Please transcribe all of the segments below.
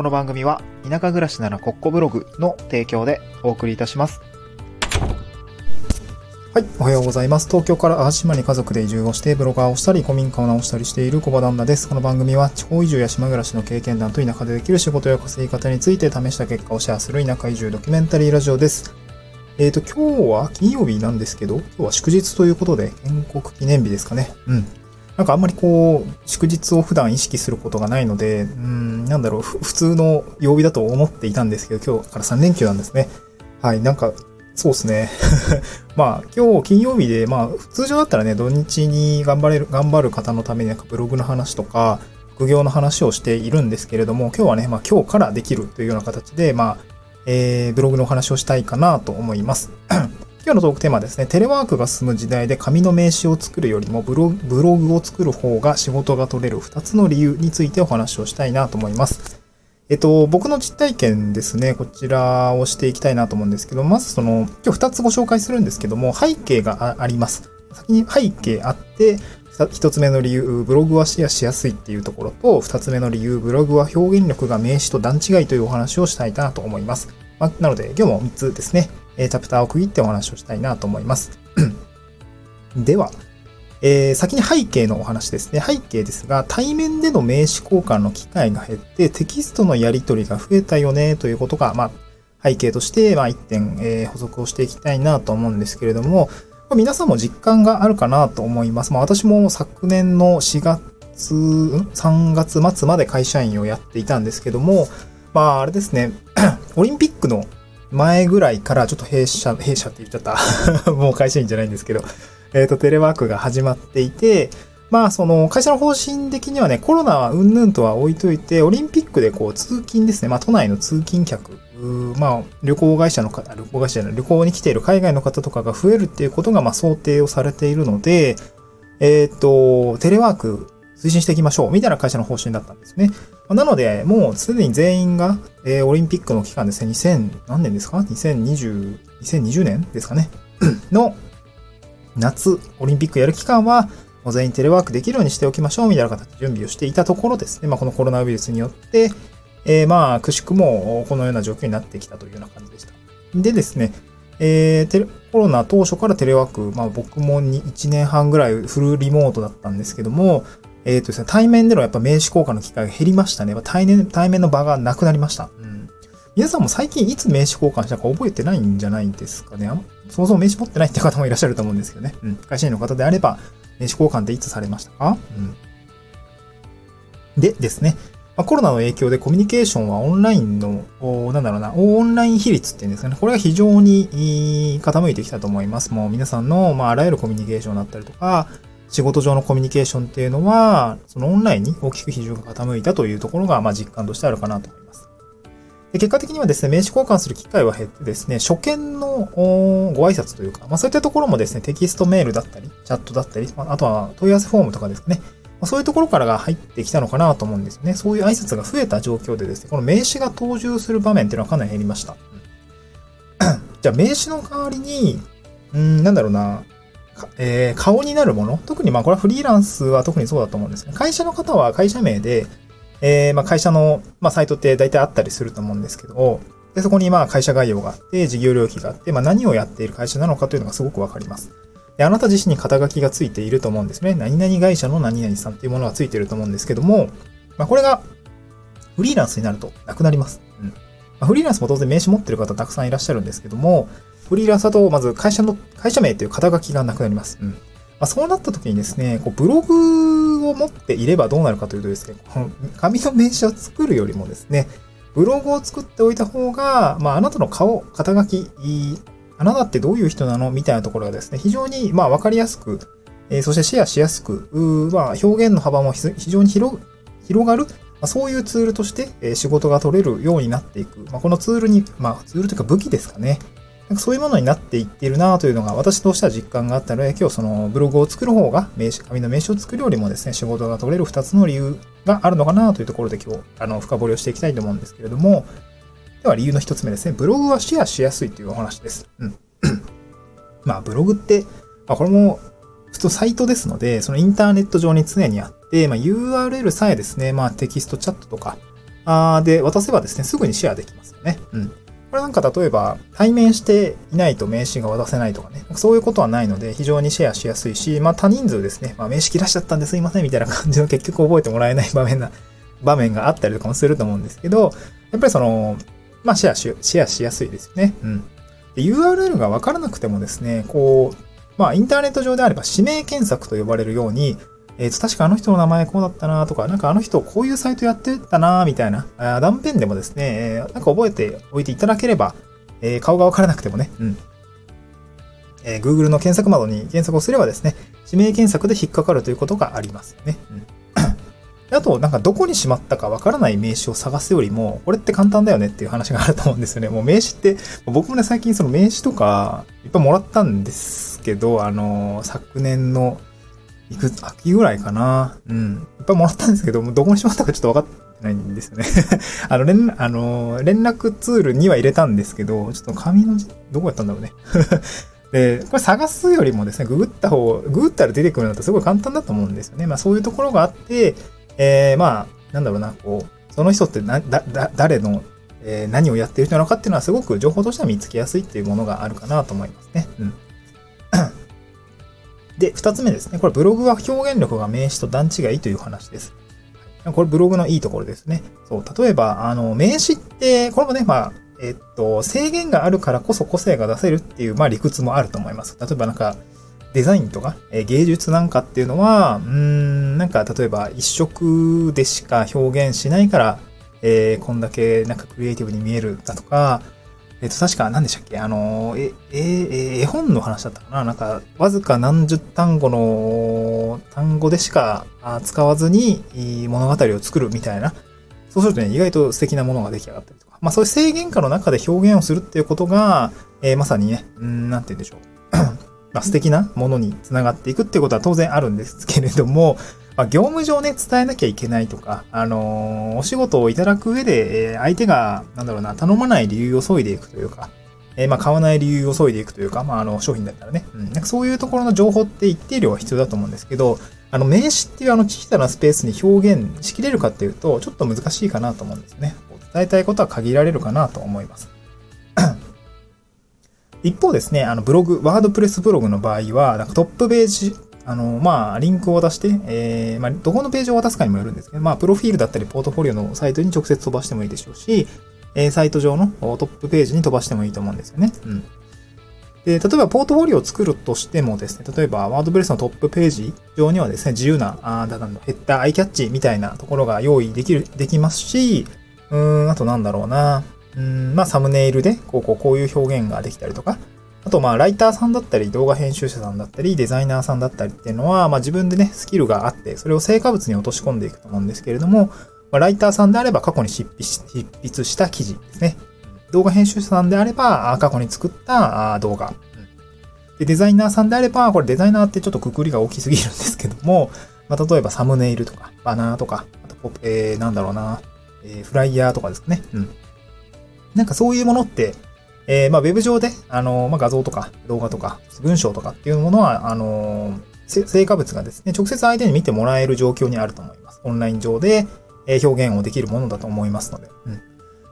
この番組は田舎暮らしならコッコブログの提供でお送りいたします。はい、おはようございます。東京から淡島に家族で移住をしてブロガーをしたり古民家を直したりしている小場旦那です。この番組は地方移住や島暮らしの経験談と田舎でできる仕事や稼ぎ方について試した結果をシェアする田舎移住ドキュメンタリーラジオです。えっ、と、今日は金曜日なんですけど、今日は祝日ということで建国記念日ですかね。うん。なんかあんまりこう、祝日を普段意識することがないので、うん、なんだろう、普通の曜日だと思っていたんですけど、今日から3連休なんですね。はい、なんか、そうですね。まあ、今日金曜日で、まあ、通常だったらね、土日に頑張れる、頑張る方のためになんかブログの話とか、副業の話をしているんですけれども、今日はね、まあ今日からできるというような形で、まあ、えー、ブログのお話をしたいかなと思います。今日のトークテーマはですね、テレワークが進む時代で紙の名刺を作るよりもブログを作る方が仕事が取れる2つの理由についてお話をしたいなと思います。えっと、僕の実体験ですね、こちらをしていきたいなと思うんですけど、まずその、今日2つご紹介するんですけども、背景があります。先に背景あって、1つ目の理由、ブログはシェアしやすいっていうところと、2つ目の理由、ブログは表現力が名詞と段違いというお話をしたいなと思います。まあ、なので、今日も3つですね、えチャプターを区切ってお話をしたいなと思います。では、えー先に背景のお話ですね。背景ですが、対面での名刺交換の機会が減って、テキストのやり取りが増えたよね、ということが、まあ、背景として、まあ、一点、えー補足をしていきたいなと思うんですけれども、まあ皆さんも実感があるかなと思います。まあ、私も昨年の4月、3月末まで会社員をやっていたんですけども、まあ、あれですね、オリンピックの前ぐらいからちょっと弊社、弊社って言っちゃった。もう会社員じゃないんですけど、えっ、と、テレワークが始まっていて、まあ、その、会社の方針的にはね、コロナはうんぬんとは置いといて、オリンピックでこう、通勤ですね。まあ、都内の通勤客、まあ、旅行会社の方、旅行会社じゃない、旅行に来ている海外の方とかが増えるっていうことが、まあ、想定をされているので、えっ、と、テレワーク推進していきましょう、みたいな会社の方針だったんですね。なので、もうすでに全員が、えーオリンピックの期間ですね、2000、何年ですか ?2020、2020年ですかね？の夏、オリンピックやる期間は、もう全員テレワークできるようにしておきましょう、みたいな形で準備をしていたところですね、まあこのコロナウイルスによって、えーまあ、くしくもこのような状況になってきたというような感じでした。でですね、えーコロナ当初からテレワーク、まあ僕も1年半ぐらいフルリモートだったんですけども、えっ、とですね、対面でのやっぱ名刺交換の機会が減りましたね。やっぱ対面対面の場がなくなりました。うん。皆さんも最近いつ名刺交換したか覚えてないんじゃないですかね。そもそも名刺持ってないって方もいらっしゃると思うんですけどね。うん。会社員の方であれば、名刺交換っていつされましたか？うん。でですね、まあ、コロナの影響でコミュニケーションはオンラインの、おなんだろうな、オンライン比率っていうんですかね。これが非常に傾いてきたと思います。もう皆さんの、まあ、あらゆるコミュニケーションだったりとか、仕事上のコミュニケーションっていうのは、そのオンラインに大きく比重が傾いたというところが、まあ実感としてあるかなと思います。で結果的にはですね、名刺交換する機会は減ってですね、初見のご挨拶というか、まあそういったところもですね、テキストメールだったり、チャットだったり、あとは問い合わせフォームとかですね、ま、そういうところからが入ってきたのかなと思うんですよね。そういう挨拶が増えた状況でですね、この名刺が登場する場面っていうのはかなり減りました。じゃあ名刺の代わりに、うん、なんだろうな、えー顔になるもの？特にまあこれはフリーランスは特にそうだと思うんですね。会社の方は会社名で、えーまあ会社の、まあ、サイトって大体あったりすると思うんですけど、でそこにまあ会社概要があって、事業領域があって、まあ何をやっている会社なのかというのがすごくわかります。で、あなた自身に肩書きがついていると思うんですね。何々会社の何々さんっていうものがついていると思うんですけども、まあこれがフリーランスになるとなくなります。うん。まあ、フリーランスも当然名刺持ってる方たくさんいらっしゃるんですけども、フリーランスだとまず会社の、会社名という肩書きがなくなります。うん。まあ、そうなった時にですね、こうブログを持っていればどうなるかというとですね、この紙の名刺を作るよりもですね、ブログを作っておいた方が、まあ、あなたの顔、肩書き、あなたってどういう人なのみたいなところがですね、非常に、まあ、わかりやすく、えーそしてシェアしやすく、まあ、表現の幅もひ非常に広広がる、まあ、そういうツールとして、えー仕事が取れるようになっていく。まあ、このツールに、まあ、ツールというか武器ですかね。なんかそういうものになっていっているなというのが私としては実感があったので、今日そのブログを作る方が名刺、紙の名刺を作るよりもですね、仕事が取れる2つの理由があるのかなというところで今日、あの、深掘りをしていきたいと思うんですけれども、では理由の1つ目ですね。ブログはシェアしやすいというお話です。うん。まあ、ブログって、まあ、これも普通サイトですので、そのインターネット上に常にあって、まあ、URL さえですね、まあ、テキストチャットとか、あで渡せばですね、すぐにシェアできますよね。うん。これなんか例えば、対面していないと名刺が渡せないとかね、そういうことはないので、非常にシェアしやすいし、まあ多人数ですね、まあ名刺切らしちゃったんですいませんみたいな感じの結局覚えてもらえない場面な、場面があったりとかもすると思うんですけど、やっぱりその、まあシェアし、シェアしやすいですよね。うん。で URL がわからなくてもですね、こう、まあインターネット上であれば指名検索と呼ばれるように、えっ、ー、と、確かあの人の名前こうだったなとか、なんかあの人こういうサイトやってたなみたいな、あ断片でもですね、えー、なんか覚えておいていただければ、えー、顔がわからなくてもね、うん。えー、Google の検索窓に検索をすればですね、指名検索で引っかかるということがありますね。うんあと、なんかどこにしまったかわからない名刺を探すよりも、これって簡単だよねっていう話があると思うんですよね。もう名刺って、僕もね、最近その名刺とか、いっぱいもらったんですけど、あの、昨年の、いくつ、秋ぐらいかな。うん。いっぱいもらったんですけど、もうどこにしまったかちょっと分かってないんですよね あの、連、あの、連絡ツールには入れたんですけど、ちょっと紙の、どこやったんだろうね で、これ探すよりもですね、ググった方、ググったら出てくるのってすごい簡単だと思うんですよね。まあそういうところがあって、えー、まあ、なんだろうな、こう、その人ってな、だ、だ、誰の、えー、何をやってる人なのかっていうのはすごく情報としては見つけやすいっていうものがあるかなと思いますね。うん。で、二つ目ですね。これブログは表現力が名詞と段違いという話です。これブログのいいところですね。そう、例えば、あの、名詞って、これもね、まあ、えっと、制限があるからこそ個性が出せるっていう、まあ理屈もあると思います。例えばなんか、デザインとか、え芸術なんかっていうのは、うーん、なんか例えば一色でしか表現しないから、えー、こんだけなんかクリエイティブに見えるだとか、えっ、と、確か何でしたっけ？あの、え、え、絵本の話だったかな？なんか、わずか何十単語の単語でしか使わずに物語を作るみたいな。そうするとね、意外と素敵なものが出来上がったりとか。まあそういう制限下の中で表現をするっていうことが、えー、まさにね、うん、なんて言うんでしょう。まあ素敵なものにつながっていくっていうことは当然あるんですけれども、まあ、業務上ね、伝えなきゃいけないとか、あのー、お仕事をいただく上で、えー、相手が、なんだろうな、頼まない理由を削いでいくというか、えー、まあ、買わない理由を削いでいくというか、まあ、あの、商品だったらね、うん、なんかそういうところの情報って一定量は必要だと思うんですけど、あの、名詞っていうあの小さなスペースに表現しきれるかっていうと、ちょっと難しいかなと思うんですね。伝えたいことは限られるかなと思います。一方ですね、あの、ブログ、ワードプレスブログの場合は、なんかトップページあの、まあ、リンクを渡して、えー、まあ、どこのページを渡すかにもよるんですけど、まあ、プロフィールだったり、ポートフォリオのサイトに直接飛ばしてもいいでしょうし、えー、サイト上のトップページに飛ばしてもいいと思うんですよね。うん。で、例えば、ポートフォリオを作るとしてもですね、例えば、ワードプレスのトップページ上にはですね、自由な、あだなんヘッダー、アイキャッチみたいなところが用意できる、できますし、うーん、あとなんだろうな、うん、まあ、サムネイルで、こう、こう、こういう表現ができたりとか、あと、まあ、ライターさんだったり、動画編集者さんだったり、デザイナーさんだったりっていうのは、まあ、自分でね、スキルがあって、それを成果物に落とし込んでいくと思うんですけれども、まあ、ライターさんであれば過去に執筆した記事ですね。動画編集者さんであれば、過去に作った動画。で、デザイナーさんであれば、これデザイナーってちょっとくくりが大きすぎるんですけども、まあ、例えばサムネイルとか、バナーとか、あと、えー、なんだろうな、えー、フライヤーとかですかね。うん。なんかそういうものって、えー、まあ、ウェブ上で、あの、まあ、画像とか動画とか文章とかっていうものは、あの、成果物がですね、直接相手に見てもらえる状況にあると思います。オンライン上で表現をできるものだと思いますので。うん。っ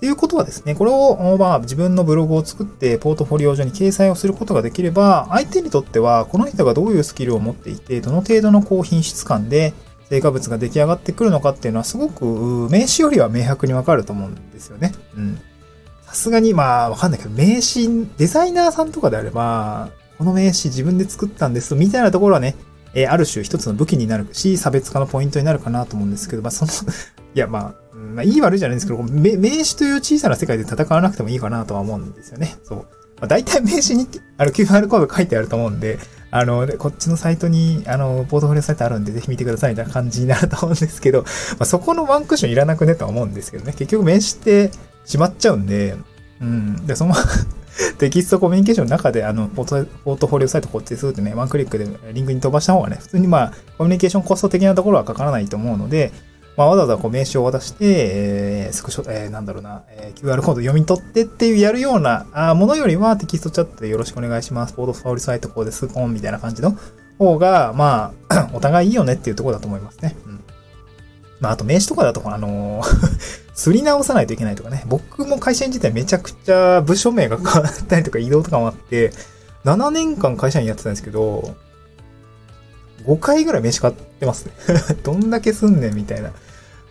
ていうことはですね、これを、まあ、自分のブログを作って、ポートフォリオ上に掲載をすることができれば、相手にとっては、この人がどういうスキルを持っていて、どの程度の高品質感で、成果物が出来上がってくるのかっていうのは、すごく、名詞よりは明白にわかると思うんですよね。うん。さすがに、まあ、わかんないけど、名刺、デザイナーさんとかであれば、この名刺自分で作ったんです、みたいなところはね、えー、ある種一つの武器になるし、差別化のポイントになるかなと思うんですけど、まあ、そのいや、まあ、まあ、いい悪いじゃないんですけど、名詞という小さな世界で戦わなくてもいいかなとは思うんですよね。そう。まあ、大体名詞に、あの、QR コード書いてあると思うんで、あの、こっちのサイトに、あの、ポートフォリオサイトあるんで、ぜひ見てくださいみたいな感じになると思うんですけど、まあ、そこのワンクッションいらなくねとは思うんですけどね。結局名詞ってしまっちゃうんで、うん。で、その テキストコミュニケーションの中で、あの、ポートフォリオサイトこっちですってね、ワンクリックでリンクに飛ばした方がね、普通にまあ、コミュニケーションコスト的なところはかからないと思うので、まあ、わざわざこう名刺を渡して、えー、スクショ、えー、なんだろうな、えー、QR コード読み取ってっていうやるようなあものよりはテキストチャットでよろしくお願いします。ポートフォリオサイトこうです、ポンみたいな感じの方が、まあ、お互いいいよねっていうところだと思いますね。うん。まあ、あと名刺とかだと、あの すり直さないといけないとかね。僕も会社員自体めちゃくちゃ部署名が変わったりとか移動とかもあって、7年間会社員やってたんですけど、5回ぐらい名刺買ってますね どんだけすんねんみたいな。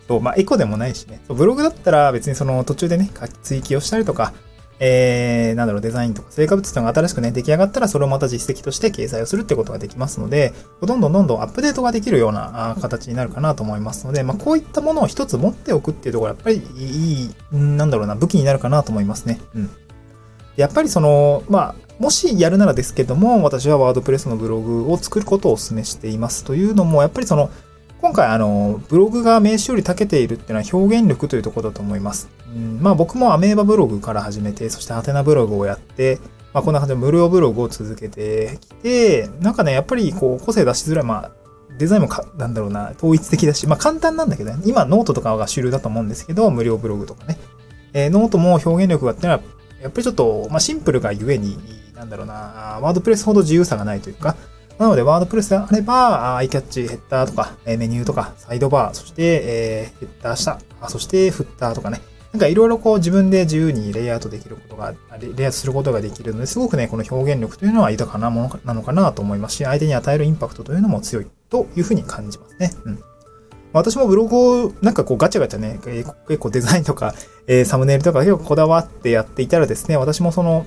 そう、まあ、エコでもないしね。ブログだったら別にその途中でね、追記をしたりとか、えー、なんだろう、デザインとか成果物というのが新しくね、出来上がったらそれをまた実績として掲載をするってことができますので、どんどんどんどんアップデートができるような形になるかなと思いますので、まあ、こういったものを一つ持っておくっていうところやっぱりいい、なんだろうな、武器になるかなと思いますね。うん。やっぱりその、まあ、もしやるならですけども、私はワードプレスのブログを作ることをお勧めしていますというのも、やっぱりその、今回あの、ブログが名刺より長けているっていうのは表現力というところだと思います。うん、まあ僕もアメーバブログから始めて、そしてハテナブログをやって、まあこんな感じで無料ブログを続けてきて、なんかね、やっぱりこう個性出しづらい、まあデザインもか、なんだろうな、統一的だし、まあ簡単なんだけどね、今ノートとかが主流だと思うんですけど、無料ブログとかね。えー、ノートも表現力がってのは、やっぱりちょっと、まあシンプルがゆえに、なんだろうな、ワードプレスほど自由さがないというか、なので、ワードプレスであれば、アイキャッチ、ヘッダーとか、メニューとか、サイドバー、そして、え、ヘッダー下、そしてフッターとかね。なんかいろいろこう自分で自由にレイアウトできることが、レイアウトすることができるので、すごくね、この表現力というのは豊かなものなのかなと思いますし、相手に与えるインパクトというのも強いというふうに感じますね。うん。私もブログをなんかこうガチャガチャね、結構デザインとか、え、サムネイルとか結構こだわってやっていたらですね、私もその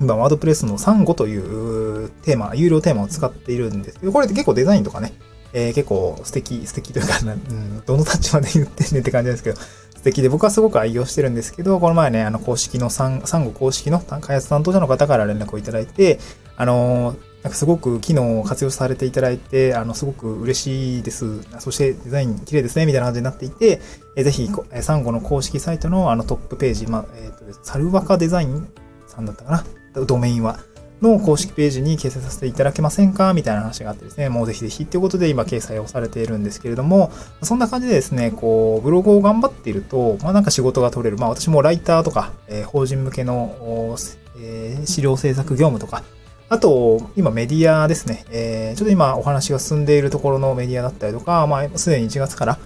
今、ワードプレスのサンゴというテーマ、有料テーマを使っているんですけど、これって結構デザインとかね、えー、結構素敵、素敵というか、うん、どの立場で言ってんねって感じですけど、素敵で僕はすごく愛用してるんですけど、この前ね、あの公式のサンサンゴ公式の開発担当者の方から連絡をいただいて、あのー、なんかすごく機能を活用されていただいて、あの、すごく嬉しいです。そしてデザイン綺麗ですね、みたいな感じになっていて、えー、ぜひ、サンゴの公式サイトのあのトップページ、まあ、えっ、ー、と、サルワカデザインさんだったかな。ドメインは、の公式ページに掲載させていただけませんか？みたいな話があってですね、もうぜひぜひっていうことで今掲載をされているんですけれども、そんな感じでですね、こう、ブログを頑張っていると、まあなんか仕事が取れる。まあ私もライターとか、えー、法人向けの、えー、資料制作業務とか、あと、今メディアですね、えー、ちょっと今お話が進んでいるところのメディアだったりとか、まあすでに1月から、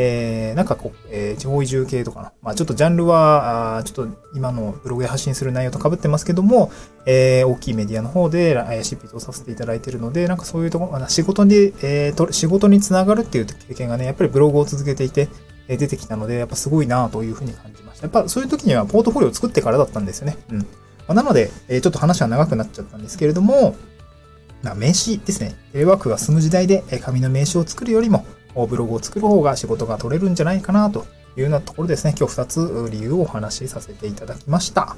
えー、なんかこう、えー、地方移住系とかな。まあちょっとジャンルは、あちょっと今のブログで発信する内容と被ってますけども、えー、大きいメディアの方で、えー、執筆をさせていただいているので、なんかそういうところ、仕事に、えー、と、仕事につながるっていう経験がね、やっぱりブログを続けていて、えー、出てきたので、やっぱすごいなというふうに感じました。やっぱそういう時にはポートフォリオを作ってからだったんですよね。うん。まあ、なので、えー、ちょっと話は長くなっちゃったんですけれども、まあ、名刺ですね。テレワークが進む時代で、紙の名刺を作るよりも、ブログを作る方が仕事が取れるんじゃないかなというようなところですね、今日2つ理由をお話しさせていただきました。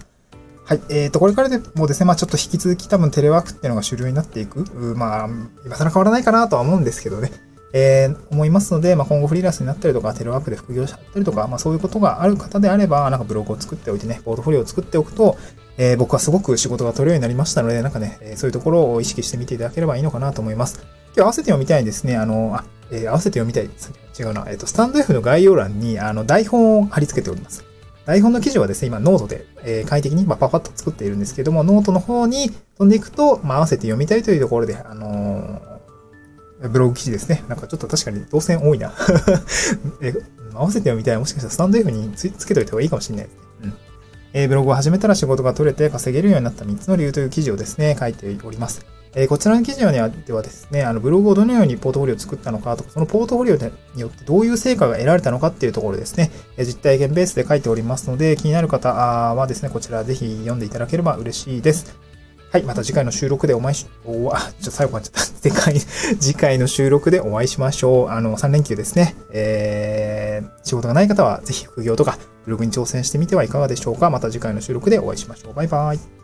はい。えっ、ー、と、これからでもですね、まあちょっと引き続き多分テレワークっていうのが主流になっていく。まあ、今更変わらないかなとは思うんですけどね。えー、思いますので、まあ、今後フリーランスになったりとか、テレワークで副業しちゃったりとか、まあ、そういうことがある方であれば、なんかブログを作っておいてね、ポートフォリオを作っておくと、えー、僕はすごく仕事が取れるようになりましたので、なんかね、そういうところを意識してみていただければいいのかなと思います。今日合わせて読みたいですね。あの、あえー、合わせて読みたい。違うな。えっ、ー、と、スタンド F の概要欄に、あの、台本を貼り付けております。台本の記事はですね、今、ノートで、えー、快適に、まあ、パパッと作っているんですけども、ノートの方に飛んでいくと、まあ、合わせて読みたいというところで、あのー、ブログ記事ですね。なんかちょっと確かに動線多いな え合わせて読みたい。もしかしたらスタンド F につけといた方がいいかもしれないですね。うん。えー、ブログを始めたら仕事が取れて稼げるようになった3つの理由という記事をですね、書いております。えー、こちらの記事にはではですね、あのブログをどのようにポートフォリオを作ったのかとか、そのポートフォリオによってどういう成果が得られたのかっていうところですね、え、実体験ベースで書いておりますので、気になる方はですね、こちらぜひ読んでいただければ嬉しいです。はい。また次回の収録でお会いし、おあ、ちょっと最後になっちゃった。次回、次回の収録でお会いしましょう。あの、3連休ですね。えー、仕事がない方はぜひ副業とかブログに挑戦してみてはいかがでしょうか。また次回の収録でお会いしましょう。バイバイ。